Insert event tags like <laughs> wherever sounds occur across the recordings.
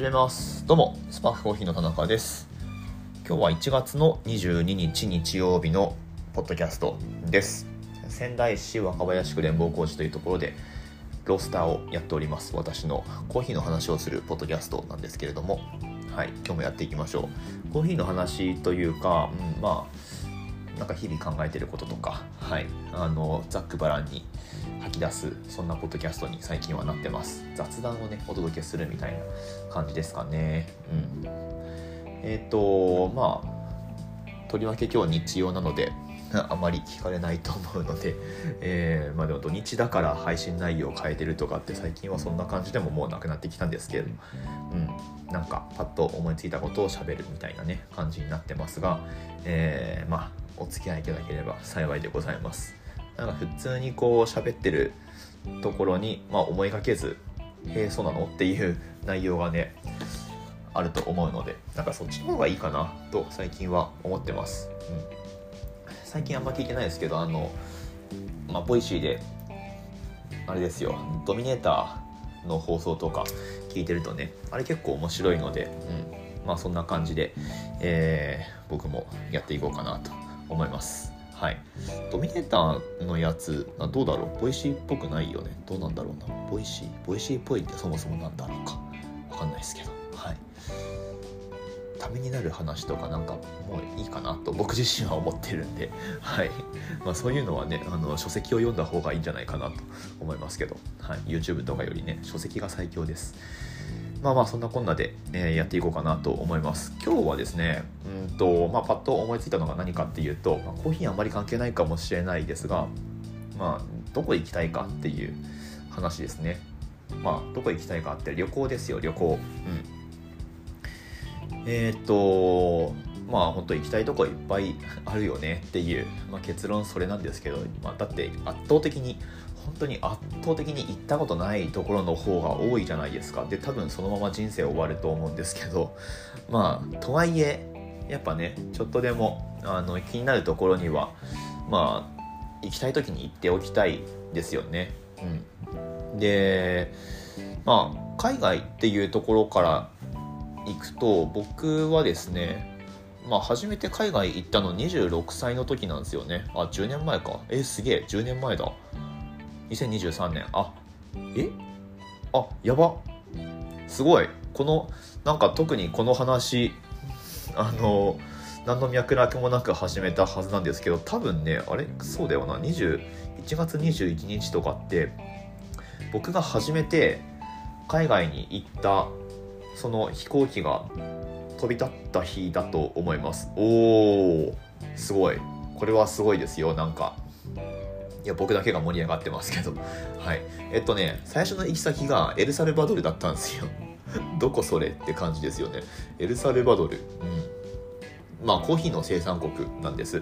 始めます。どうもスパークコーヒーの田中です。今日は1月の22日日曜日のポッドキャストです。仙台市若林区連邦工事というところでロースターをやっております。私のコーヒーの話をするポッドキャストなんですけれども。はい今日もやっていきましょう。コーヒーの話というか、うん、まあなんか日々考えてることとか、はい、あのざっくばらんに吐き出すそんなポッドキャストに最近はなってます。雑談をねお届けするみたいな感じですかね。うん。えっ、ー、とまあとりわけ今日日曜なので <laughs> あまり聞かれないと思うので、<laughs> えー、まあでも土日だから配信内容を変えてるとかって最近はそんな感じでももうなくなってきたんですけれども、うん、なんかパッと思いついたことをしゃべるみたいなね感じになってますが、えー、まあお付き合いいただければ幸いでございます。なんか普通にこう喋ってるところに、まあ、思いがけず「へえそうなの?」っていう内容がねあると思うのでなんかそっちの方がいいかなと最近は思ってます、うん、最近あんま聞いてないですけどあのまあボイシーであれですよドミネーターの放送とか聞いてるとねあれ結構面白いので、うん、まあそんな感じで、えー、僕もやっていこうかなと思いますはい。ドミネーターのやつ、どうだろう？ボイシーっぽくないよね。どうなんだろうな？ボイシー？ボイシーっぽいってそもそもなんだろうか。わかんないですけど。はい。ためになる話とかなんかもういいかなと僕自身は思ってるんで、はい。まあそういうのはね、あの書籍を読んだ方がいいんじゃないかなと思いますけど、はい。YouTube とかよりね、書籍が最強です。まあまあそんなこんなで、え、やっていこうかなと思います。今日はですね、うんと、まあパッと思いついたのが何かっていうと、まあ、コーヒーあんまり関係ないかもしれないですが、まあどこ行きたいかっていう話ですね。まあどこ行きたいかって旅行ですよ、旅行。うん。えっ、と、まあ本当行きたいとこいっぱいあるよねっていう、まあ、結論それなんですけど、まあ、だって圧倒的に本当に圧倒的に行ったことないところの方が多いじゃないですか。で多分そのまま人生終わると思うんですけど。<laughs> まあとはいえやっぱねちょっとでもあの気になるところにはまあ行きたい時に行っておきたいですよね。うん、でまあ海外っていうところから行くと僕はですねまあ初めて海外行ったの26歳の時なんですよね。あ10年前か。えすげえ10年前だ。2023年あえ？あやば。すごい。このなんか特にこの話あの何の脈絡もなく始めたはずなんですけど多分ねあれ？そうだよな。21月21日とかって僕が初めて海外に行ったその飛行機が飛び立った日だと思います。おおすごい。これはすごいですよ。なんかいや、僕だけが盛り上がってますけど。<laughs> はい。えっとね、最初の行き先がエルサルバドルだったんですよ。<laughs> どこそれって感じですよね。エルサルバドル。うん。まあ、コーヒーの生産国なんです。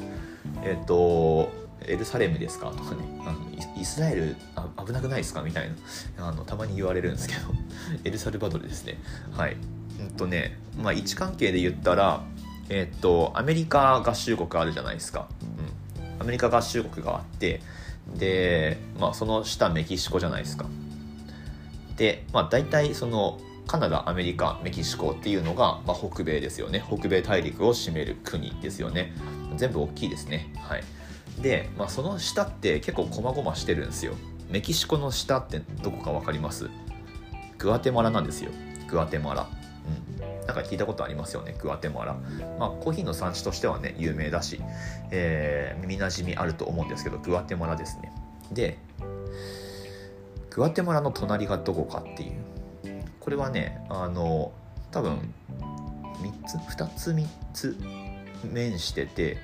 えっと、エルサレムですか？とかね、あのイスラエルあ危なくないですか？みたいなあの、たまに言われるんですけど、<laughs> エルサルバドルですね。はい。うんとね、まあ、位置関係で言ったら、えっと、アメリカ合衆国あるじゃないですか。うん。アメリカ合衆国があって、で、まあ、その下メキシコじゃないですか。で、まあ、大体そのカナダアメリカメキシコっていうのが、まあ、北米ですよね。北米大陸を占める国ですよね。全部大きいですね。はい。で、まあ、その下って結構こまごましてるんですよ。メキシコの下ってどこか分かります？グアテマラなんですよ。グアテマラ。うん。なんか聞いたことありますよねグアテマラ。まあコーヒーの産地としてはね有名だし、えー、耳なじみあると思うんですけどグアテマラですね。でグアテマラの隣がどこかっていう。これはねあの多分3つ2つ3つ面してて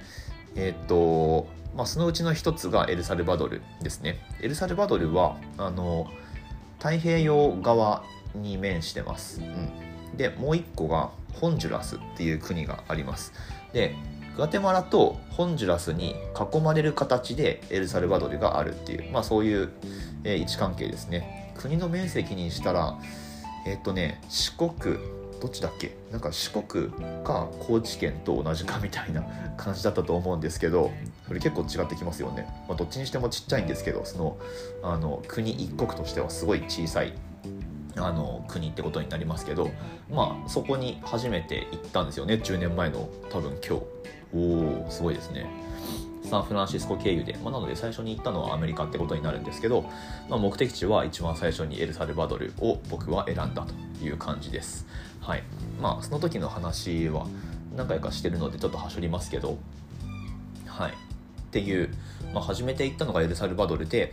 えっ、ー、とまあそのうちの1つがエルサルバドルですね。エルサルバドルはあの太平洋側に面してます、うん。でもう一個がホンジュラスっていう国があります。でグアテマラとホンジュラスに囲まれる形でエルサルバドルがあるっていう、まあ、そういう、えー、位置関係ですね。国の面積にしたらえっ、とね四国どっちだっけ？なんか四国か高知県と同じかみたいな <laughs> 感じだったと思うんですけどそれ結構違ってきますよね、まあ、どっちにしてもちっちゃいんですけどそのあの国一国としてはすごい小さいあの国ってことになりますけどまあそこに初めて行ったんですよね。10年前の多分今日。おおすごいですね。サンフランシスコ経由で、まあ、なので最初に行ったのはアメリカってことになるんですけど、まあ、目的地は一番最初にエルサルバドルを僕は選んだという感じです。はい。まあその時の話は何回かしてるのでちょっとはしょりますけど。はい。っていう、まあ、初めて行ったのがエルサルバドルで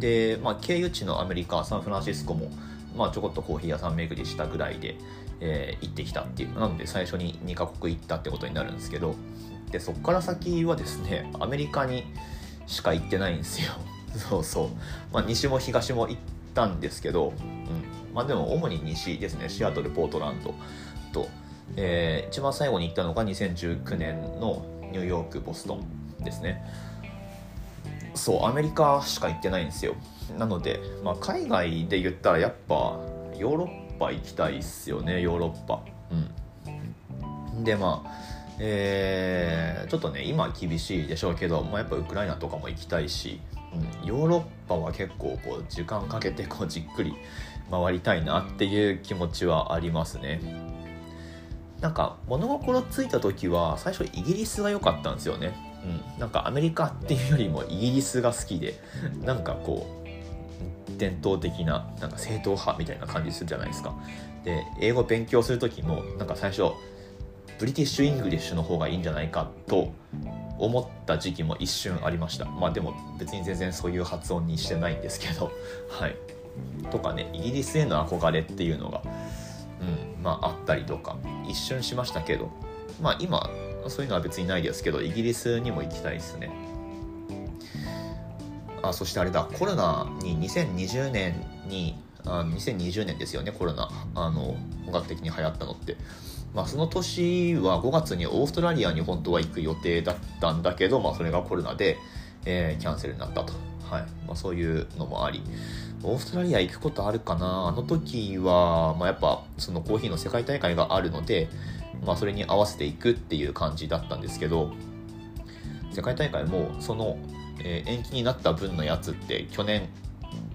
で、まあ、経由地のアメリカサンフランシスコも、まあ、ちょこっとコーヒー屋さん巡りしたぐらいで、えー、行ってきたっていう。なので最初に2カ国行ったってことになるんですけどでそこから先はですねアメリカにしか行ってないんですよ。<laughs> そうそう、まあ、西も東も行ったんですけど、うん。まあ、でも主に西ですね。シアトルポートランドと、えー、一番最後に行ったのが2019年のニューヨークボストンですね。そうアメリカしか行ってないんですよ。なので、まあ、海外で言ったらやっぱヨーロッパ行きたいっすよねヨーロッパ。うん。でまあえー、ちょっとね今厳しいでしょうけど、まあ、やっぱウクライナとかも行きたいし、うん、ヨーロッパは結構こう時間かけてこうじっくり回りたいなっていう気持ちはありますね。なんか物心ついた時は最初イギリスが良かったんですよね、うん、なんかアメリカっていうよりもイギリスが好きでなんかこう伝統的ななんか正統派みたいな感じするじゃないですか。で英語勉強する時もなんか最初 British English の方がいいんじゃないかと思った時期も一瞬ありました。まあでも別に全然そういう発音にしてないんですけど。<laughs> はい。とかねイギリスへの憧れっていうのが、うんまあ、あったりとか一瞬しましたけど。まあ今そういうのは別にないですけどイギリスにも行きたいですね。あそしてあれだコロナに2020年にあ2020年ですよねコロナあの本格的に流行ったのって。まあ、その年は5月にオーストラリアに本当は行く予定だったんだけど、まあ、それがコロナで、えー、キャンセルになったと、はい。まあ、そういうのもあり。オーストラリア行くことあるかな？あの時は、まあ、やっぱそのコーヒーの世界大会があるので、まあ、それに合わせていくっていう感じだったんですけど世界大会もその、えー、延期になった分のやつって去年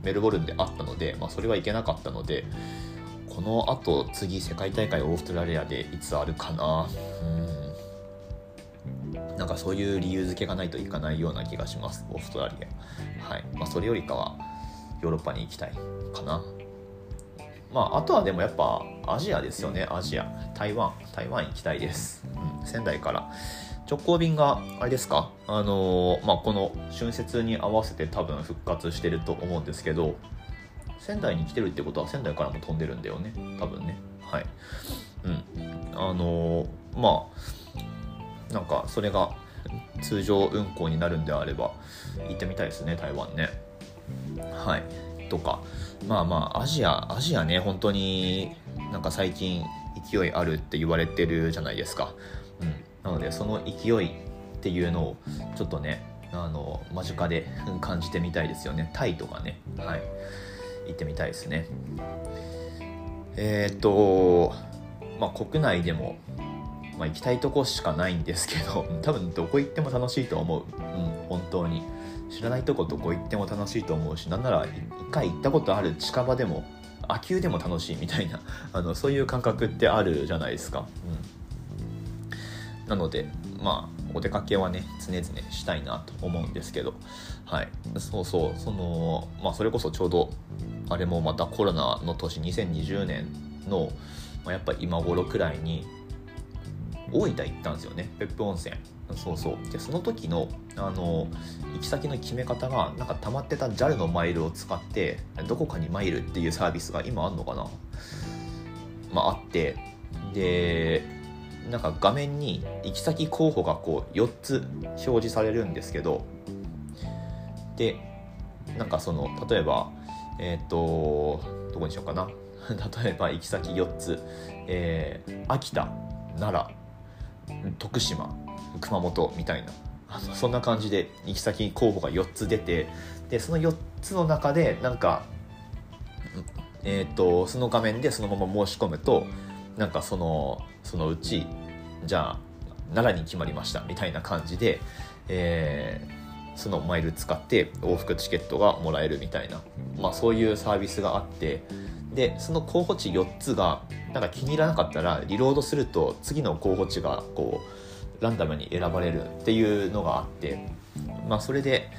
メルボルンであったので、まあ、それはいけなかったので、このあと次世界大会オーストラリアでいつあるかな。うん。なんかそういう理由付けがないといかないような気がします。オーストラリア。はい。まあそれよりかはヨーロッパに行きたいかな。まああとはでもやっぱアジアですよね。アジア。台湾。台湾行きたいです、うん、仙台から。直行便があれですか？あのー、まあこの春節に合わせて多分復活してると思うんですけど仙台に来てるってことは仙台からも飛んでるんだよね。多分ね。はい。うん。あのー、まあなんかそれが通常運行になるんであれば行ってみたいですね台湾ね。はい。とか。まあまあアジアアジアね本当になんか最近勢いあるって言われてるじゃないですか。うん。なのでその勢いっていうのをちょっとねあの間近で感じてみたいですよね。タイとかね。はい。行ってみたいですね。えー、っとまあ国内でも、まあ、行きたいとこしかないんですけど多分どこ行っても楽しいと思う。うん本当に知らないとこどこ行っても楽しいと思うしなんなら一回行ったことある近場でも秋球でも楽しいみたいな <laughs> あのそういう感覚ってあるじゃないですか、うん、なのでまあお出かけはね常々したいなと思うんですけど。はい。そうそう。そのまあそれこそちょうどあれもまたコロナの年2020年の、まあ、やっぱ今頃くらいに大分行ったんですよね。別府温泉。そうそう。でその時のあの行き先の決め方がなんか溜まってた JAL のマイルを使ってどこかにマイルっていうサービスが今あんのかな？まああって。でなんか画面に行き先候補がこう4つ表示されるんですけど。でなんかその例えばえっ、ー、とどこにしようかな？<laughs> 例えば行き先4つ、えー、秋田奈良徳島。熊本みたいな。そんな感じで行き先候補が4つ出てでその4つの中でなんかえっ、ー、とその画面でそのまま申し込むとなんかそのそのうちじゃあ奈良に決まりましたみたいな感じで、えー、そのマイル使って往復チケットがもらえるみたいな、まあ、そういうサービスがあってでその候補地4つがなんか気に入らなかったらリロードすると次の候補地がこうランダムに選ばれるっていうのがあってまあそれで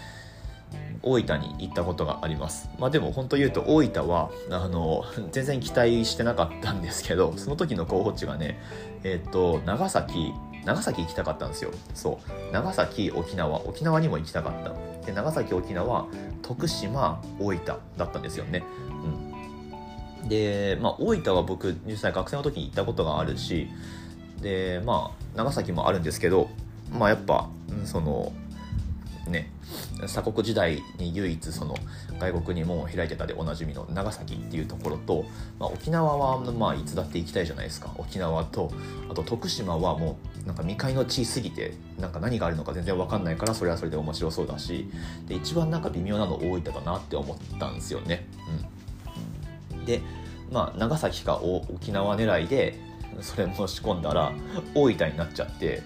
大分に行ったことがあります。まあでも本当言うと大分はあの全然期待してなかったんですけどその時の候補地がねえっ、と長崎長崎行きたかったんですよ。そう。長崎沖縄。沖縄にも行きたかった。で長崎沖縄徳島大分だったんですよね。うん。でまあ大分は僕実際学生の時に行ったことがあるしでまあ長崎もあるんですけどまあやっぱそのね鎖国時代に唯一その外国に門を開いてたでおなじみの長崎っていうところと、まあ、沖縄はまあいつだって行きたいじゃないですか沖縄とあと徳島はもうなんか未開の地すぎてなんか何があるのか全然分かんないからそれはそれで面白そうだしで一番なんか微妙なの大分だなって思ったんですよね。うん、でまあ長崎か沖縄狙いでそれ申し込んだら大分になっちゃって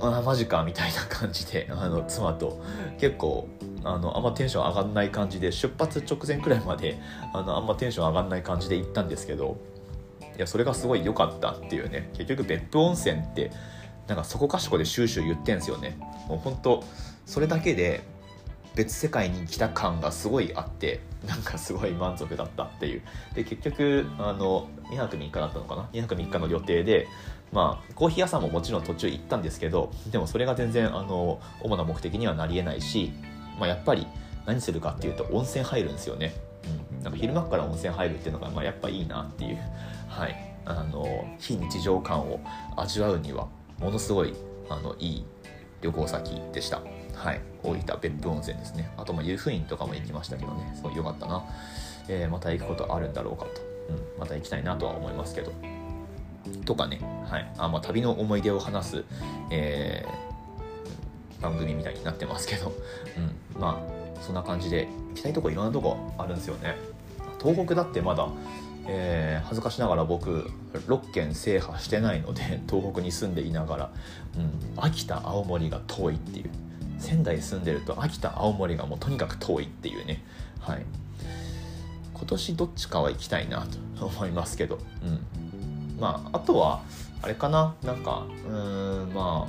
ああマジかみたいな感じで <laughs> あの妻と。結構あのあんまテンション上がんない感じで出発直前くらいまであのあんまテンション上がんない感じで行ったんですけどいやそれがすごい良かったっていうね。結局別府温泉ってなんかそこかしこでシューシュー言ってんすよね。もう本当それだけで別世界に来た感がすごいあってなんかすごい満足だったっていう。で結局あの2泊3日だったのかな？2泊3日の予定でまあコーヒー屋さんももちろん途中行ったんですけどでもそれが全然あの主な目的にはなりえないし、まあ、やっぱり何するかっていうと温泉入るんですよね、うん、なんか昼間から温泉入るっていうのが、まあ、やっぱいいなっていう。はい。あの非日常感を味わうにはものすごいあのいい旅行先でした。はい大分別府温泉ですね。あとまあ湯布院とかも行きましたけどね。すごい良かったな、えー、また行くことあるんだろうかと、うん、また行きたいなとは思いますけど。とかね、はい。あまあ、旅の思い出を話す、えー、番組みたいになってますけど、うん、まあそんな感じで行きたいとこいろんなとこあるんですよね。東北だってまだ、えー、恥ずかしながら僕6県制覇してないので東北に住んでいながら、うん、秋田青森が遠いっていう。仙台住んでると秋田青森がもうとにかく遠いっていうね。はい。今年どっちかは行きたいなと思いますけど、うん、まああとはあれかな？なんかうんま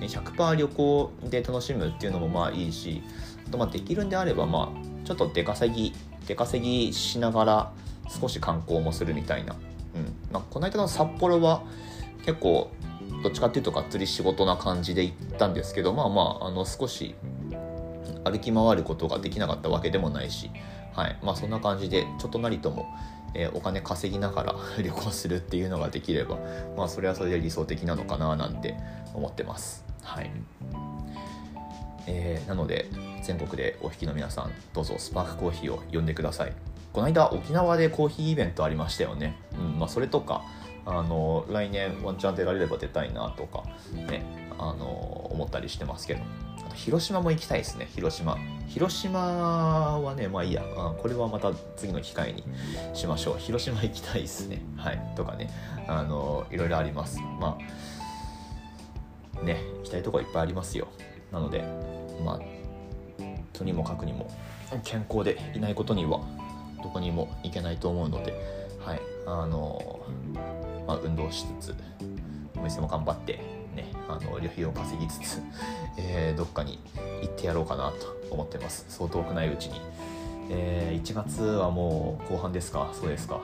あ100%旅行で楽しむっていうのもまあいいしあとまあできるんであればまあちょっと出稼ぎ出稼ぎしながら少し観光もするみたいな、うん。まあ、この間の札幌は結構どっちかっていうとがっつり仕事な感じで行ったんですけどまあまああの少し歩き回ることができなかったわけでもないし、はい。まあ、そんな感じでちょっとなりともえー、お金稼ぎながら <laughs> 旅行するっていうのができればまあそれはそれで理想的なのかななんて思ってます。はい。えー、なので全国でお引きの皆さんどうぞスパークコーヒーを呼んでください。この間沖縄でコーヒーイベントありましたよね、うんまあ、それとかあの来年ワンチャン出られれば出たいなとかねあの思ったりしてますけど。あと広島も行きたいですね広島。広島はねまあいいや。これはまた次の機会にしましょう。広島行きたいですね。はい。とかね。あのいろいろあります。まあね行きたいとこいっぱいありますよ。なのでまあとにもかくにも健康でいないことにはどこにも行けないと思うので。はい。あのまあ、運動しつつお店も頑張ってねあの旅費を稼ぎつつ、<laughs> えー、どっかに行ってやろうかなと思ってます。そう遠くないうちに、えー、1月はもう後半ですか？そうですか。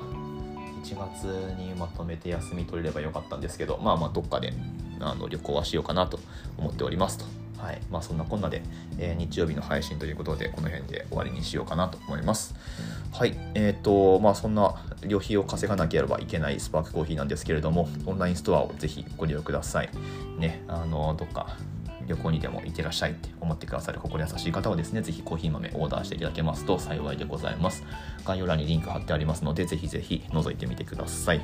1月にまとめて休み取れればよかったんですけどまあまあどっかであの旅行はしようかなと思っておりますと。はい。まあ、そんなこんなで、えー、日曜日の配信ということでこの辺で終わりにしようかなと思います。はいえっ、ー、とまあそんな旅費を稼がなければいけないスパークコーヒーなんですけれどもオンラインストアをぜひご利用くださいねあのどっか旅行にでも行ってらっしゃいって思ってくださる心優しい方はですね、ぜひコーヒー豆オーダーしていただけますと幸いでございます。概要欄にリンク貼ってありますので、ぜひぜひ覗いてみてください。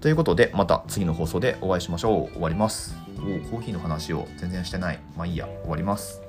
ということで、また次の放送でお会いしましょう。終わります。おコーヒーの話を全然してない。まあいいや、終わります。